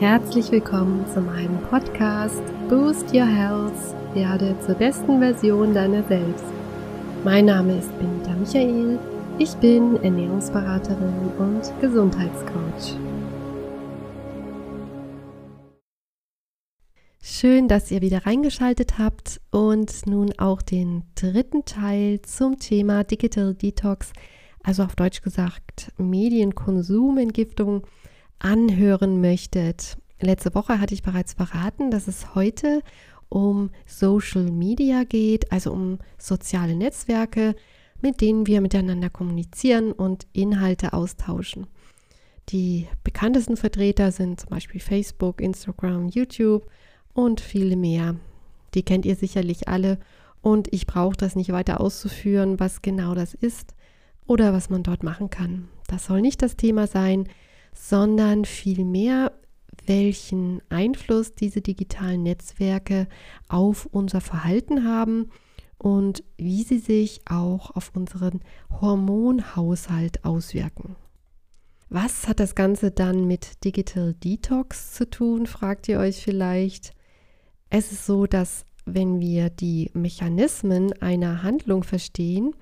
Herzlich willkommen zu meinem Podcast Boost Your Health, werde zur besten Version deiner selbst. Mein Name ist Benita Michael, ich bin Ernährungsberaterin und Gesundheitscoach. Schön, dass ihr wieder reingeschaltet habt und nun auch den dritten Teil zum Thema Digital Detox, also auf Deutsch gesagt Medienkonsumentgiftung anhören möchtet. Letzte Woche hatte ich bereits verraten, dass es heute um Social Media geht, also um soziale Netzwerke, mit denen wir miteinander kommunizieren und Inhalte austauschen. Die bekanntesten Vertreter sind zum Beispiel Facebook, Instagram, YouTube und viele mehr. Die kennt ihr sicherlich alle und ich brauche das nicht weiter auszuführen, was genau das ist oder was man dort machen kann. Das soll nicht das Thema sein, sondern vielmehr, welchen Einfluss diese digitalen Netzwerke auf unser Verhalten haben und wie sie sich auch auf unseren Hormonhaushalt auswirken. Was hat das Ganze dann mit Digital Detox zu tun, fragt ihr euch vielleicht. Es ist so, dass wenn wir die Mechanismen einer Handlung verstehen,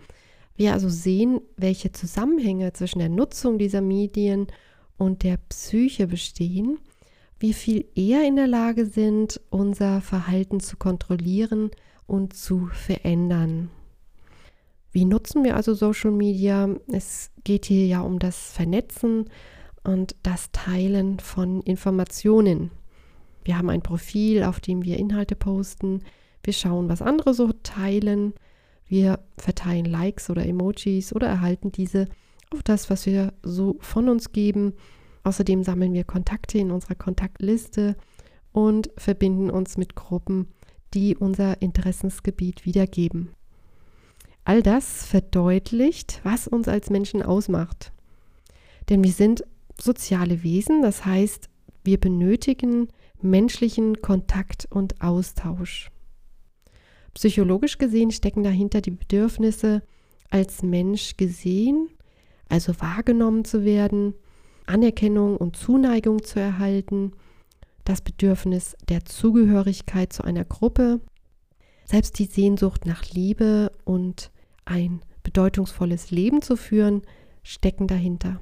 wir also sehen, welche Zusammenhänge zwischen der Nutzung dieser Medien und der Psyche bestehen, wie viel eher in der Lage sind, unser Verhalten zu kontrollieren und zu verändern. Wie nutzen wir also Social Media? Es geht hier ja um das Vernetzen und das Teilen von Informationen. Wir haben ein Profil, auf dem wir Inhalte posten. Wir schauen, was andere so teilen. Wir verteilen Likes oder Emojis oder erhalten diese auf das, was wir so von uns geben. Außerdem sammeln wir Kontakte in unserer Kontaktliste und verbinden uns mit Gruppen, die unser Interessensgebiet wiedergeben. All das verdeutlicht, was uns als Menschen ausmacht. Denn wir sind soziale Wesen, das heißt, wir benötigen menschlichen Kontakt und Austausch. Psychologisch gesehen stecken dahinter die Bedürfnisse, als Mensch gesehen, also wahrgenommen zu werden, Anerkennung und Zuneigung zu erhalten, das Bedürfnis der Zugehörigkeit zu einer Gruppe, selbst die Sehnsucht nach Liebe und ein bedeutungsvolles Leben zu führen, stecken dahinter.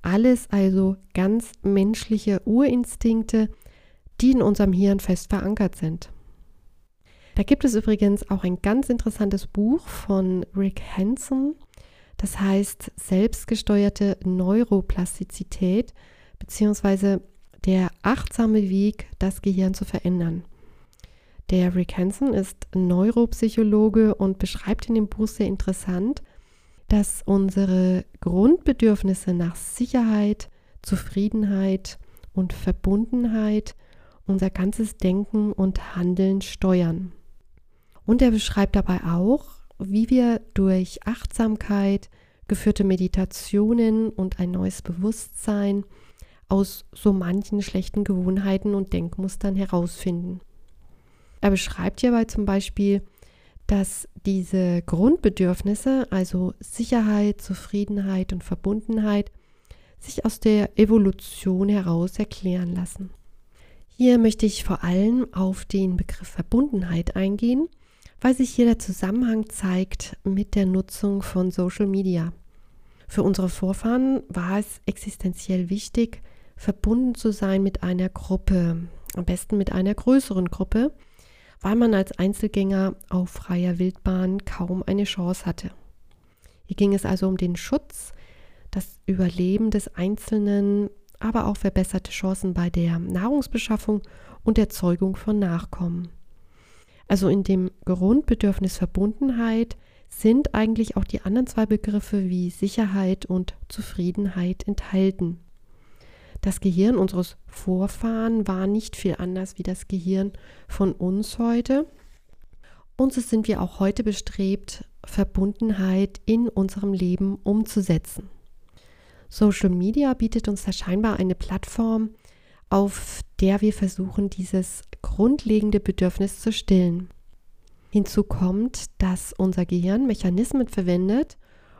Alles also ganz menschliche Urinstinkte, die in unserem Hirn fest verankert sind. Da gibt es übrigens auch ein ganz interessantes Buch von Rick Hansen, das heißt selbstgesteuerte Neuroplastizität bzw. der achtsame Weg, das Gehirn zu verändern. Der Rick Hansen ist Neuropsychologe und beschreibt in dem Buch sehr interessant, dass unsere Grundbedürfnisse nach Sicherheit, Zufriedenheit und Verbundenheit unser ganzes Denken und Handeln steuern. Und er beschreibt dabei auch, wie wir durch Achtsamkeit, geführte Meditationen und ein neues Bewusstsein aus so manchen schlechten Gewohnheiten und Denkmustern herausfinden. Er beschreibt hierbei zum Beispiel, dass diese Grundbedürfnisse, also Sicherheit, Zufriedenheit und Verbundenheit, sich aus der Evolution heraus erklären lassen. Hier möchte ich vor allem auf den Begriff Verbundenheit eingehen weil sich hier der Zusammenhang zeigt mit der Nutzung von Social Media. Für unsere Vorfahren war es existenziell wichtig, verbunden zu sein mit einer Gruppe, am besten mit einer größeren Gruppe, weil man als Einzelgänger auf freier Wildbahn kaum eine Chance hatte. Hier ging es also um den Schutz, das Überleben des Einzelnen, aber auch verbesserte Chancen bei der Nahrungsbeschaffung und Erzeugung von Nachkommen. Also in dem Grundbedürfnis Verbundenheit sind eigentlich auch die anderen zwei Begriffe wie Sicherheit und Zufriedenheit enthalten. Das Gehirn unseres Vorfahren war nicht viel anders wie das Gehirn von uns heute. Und so sind wir auch heute bestrebt, Verbundenheit in unserem Leben umzusetzen. Social Media bietet uns da scheinbar eine Plattform, auf der wir versuchen, dieses grundlegende Bedürfnis zu stillen. Hinzu kommt, dass unser Gehirn Mechanismen verwendet,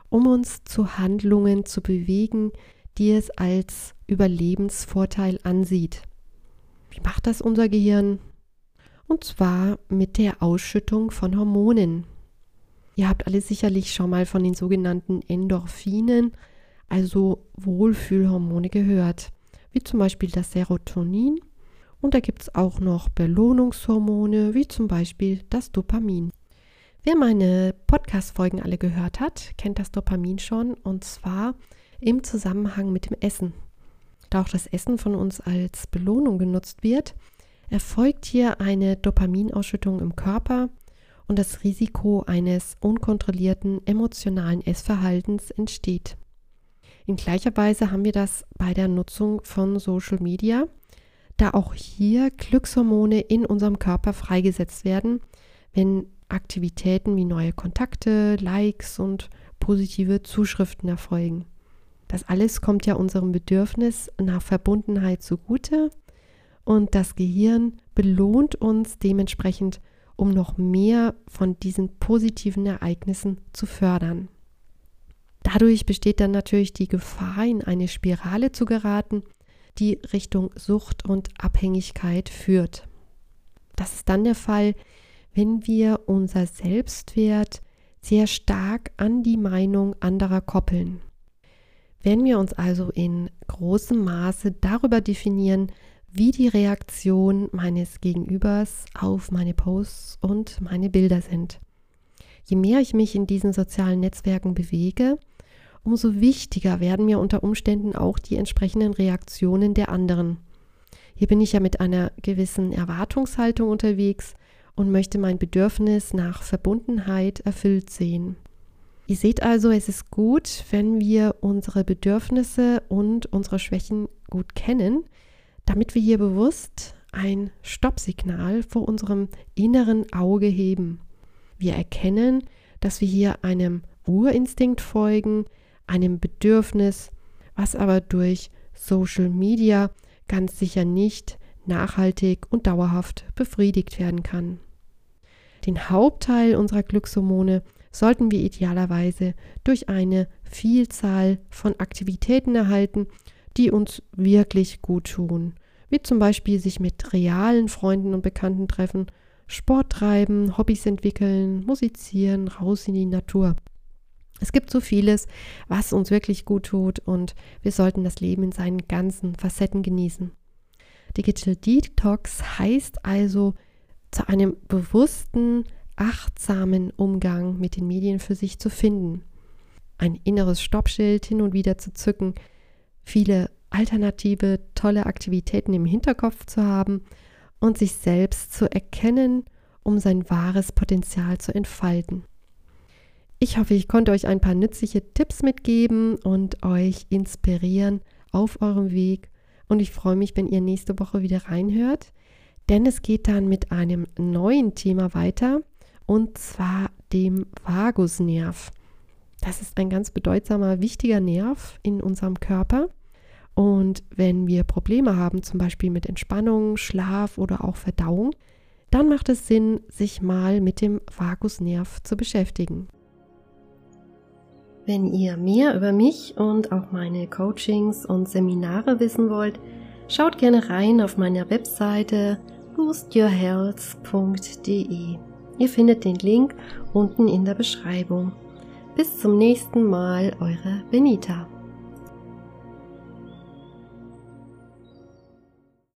um uns zu Handlungen zu bewegen, die es als Überlebensvorteil ansieht. Wie macht das unser Gehirn? Und zwar mit der Ausschüttung von Hormonen. Ihr habt alle sicherlich schon mal von den sogenannten Endorphinen, also Wohlfühlhormone gehört, wie zum Beispiel das Serotonin. Und da gibt es auch noch Belohnungshormone, wie zum Beispiel das Dopamin. Wer meine Podcast-Folgen alle gehört hat, kennt das Dopamin schon und zwar im Zusammenhang mit dem Essen. Da auch das Essen von uns als Belohnung genutzt wird, erfolgt hier eine Dopaminausschüttung im Körper und das Risiko eines unkontrollierten emotionalen Essverhaltens entsteht. In gleicher Weise haben wir das bei der Nutzung von Social Media, da auch hier Glückshormone in unserem Körper freigesetzt werden, wenn Aktivitäten wie neue Kontakte, Likes und positive Zuschriften erfolgen. Das alles kommt ja unserem Bedürfnis nach Verbundenheit zugute und das Gehirn belohnt uns dementsprechend, um noch mehr von diesen positiven Ereignissen zu fördern. Dadurch besteht dann natürlich die Gefahr, in eine Spirale zu geraten, die Richtung Sucht und Abhängigkeit führt. Das ist dann der Fall, wenn wir unser Selbstwert sehr stark an die Meinung anderer koppeln. Wenn wir uns also in großem Maße darüber definieren, wie die Reaktion meines Gegenübers auf meine Posts und meine Bilder sind. Je mehr ich mich in diesen sozialen Netzwerken bewege, umso wichtiger werden mir unter Umständen auch die entsprechenden Reaktionen der anderen. Hier bin ich ja mit einer gewissen Erwartungshaltung unterwegs und möchte mein Bedürfnis nach Verbundenheit erfüllt sehen. Ihr seht also, es ist gut, wenn wir unsere Bedürfnisse und unsere Schwächen gut kennen, damit wir hier bewusst ein Stoppsignal vor unserem inneren Auge heben. Wir erkennen, dass wir hier einem Urinstinkt folgen, einem Bedürfnis, was aber durch Social Media ganz sicher nicht nachhaltig und dauerhaft befriedigt werden kann. Den Hauptteil unserer Glückshormone sollten wir idealerweise durch eine Vielzahl von Aktivitäten erhalten, die uns wirklich gut tun, wie zum Beispiel sich mit realen Freunden und Bekannten treffen, Sport treiben, Hobbys entwickeln, musizieren, raus in die Natur. Es gibt so vieles, was uns wirklich gut tut und wir sollten das Leben in seinen ganzen Facetten genießen. Digital Detox heißt also zu einem bewussten, achtsamen Umgang mit den Medien für sich zu finden. Ein inneres Stoppschild hin und wieder zu zücken, viele alternative, tolle Aktivitäten im Hinterkopf zu haben und sich selbst zu erkennen, um sein wahres Potenzial zu entfalten. Ich hoffe, ich konnte euch ein paar nützliche Tipps mitgeben und euch inspirieren auf eurem Weg. Und ich freue mich, wenn ihr nächste Woche wieder reinhört, denn es geht dann mit einem neuen Thema weiter und zwar dem Vagusnerv. Das ist ein ganz bedeutsamer, wichtiger Nerv in unserem Körper. Und wenn wir Probleme haben, zum Beispiel mit Entspannung, Schlaf oder auch Verdauung, dann macht es Sinn, sich mal mit dem Vagusnerv zu beschäftigen. Wenn ihr mehr über mich und auch meine Coachings und Seminare wissen wollt, schaut gerne rein auf meiner Webseite boostyourhealth.de. Ihr findet den Link unten in der Beschreibung. Bis zum nächsten Mal, eure Benita.